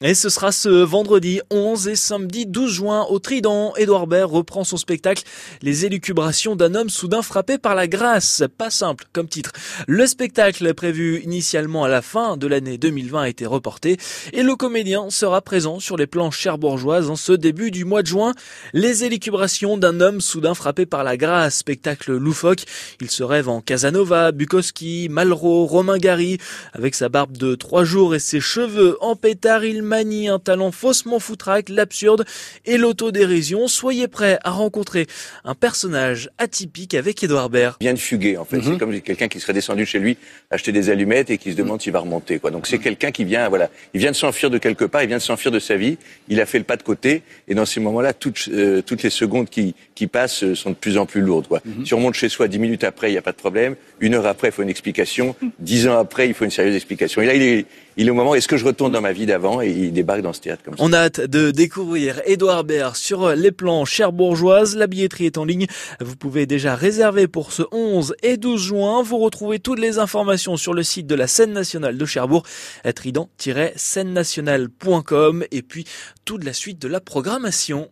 Et ce sera ce vendredi 11 et samedi 12 juin au Trident. Édouard Baird reprend son spectacle Les élucubrations d'un homme soudain frappé par la grâce. Pas simple comme titre. Le spectacle prévu initialement à la fin de l'année 2020 a été reporté et le comédien sera présent sur les planches cherbourgeoises en ce début du mois de juin. Les élucubrations d'un homme soudain frappé par la grâce. Spectacle loufoque. Il se rêve en Casanova, Bukowski, Malraux, Romain Gary. Avec sa barbe de trois jours et ses cheveux en pétard, manie un talent faussement foutraque, l'absurde et l'autodérision. Soyez prêts à rencontrer un personnage atypique avec Edouard Baird. Il vient de fuguer, en fait. C'est mhm. comme quelqu'un qui serait descendu chez lui, acheter des allumettes et qui se mhm. demande s'il va remonter, quoi. Donc c'est mhm. quelqu'un qui vient, voilà, il vient de s'enfuir de quelque part, il vient de s'enfuir de sa vie, il a fait le pas de côté, et dans ces moments-là, toutes, euh, toutes les secondes qui, qui passent euh, sont de plus en plus lourdes, quoi. Si on remonte chez soi dix minutes après, il n'y a pas de problème. Une heure après, il faut une explication. Dix ans après, il faut une sérieuse explication. Et là, il est, il est au moment, est-ce que je retourne dans ma vie d'avant? Et débarque dans ce théâtre comme ça. On a hâte de découvrir Édouard Baird sur les plans cherbourgeoises. La billetterie est en ligne. Vous pouvez déjà réserver pour ce 11 et 12 juin. Vous retrouvez toutes les informations sur le site de la scène nationale de Cherbourg, trident-scène nationale.com et puis toute la suite de la programmation.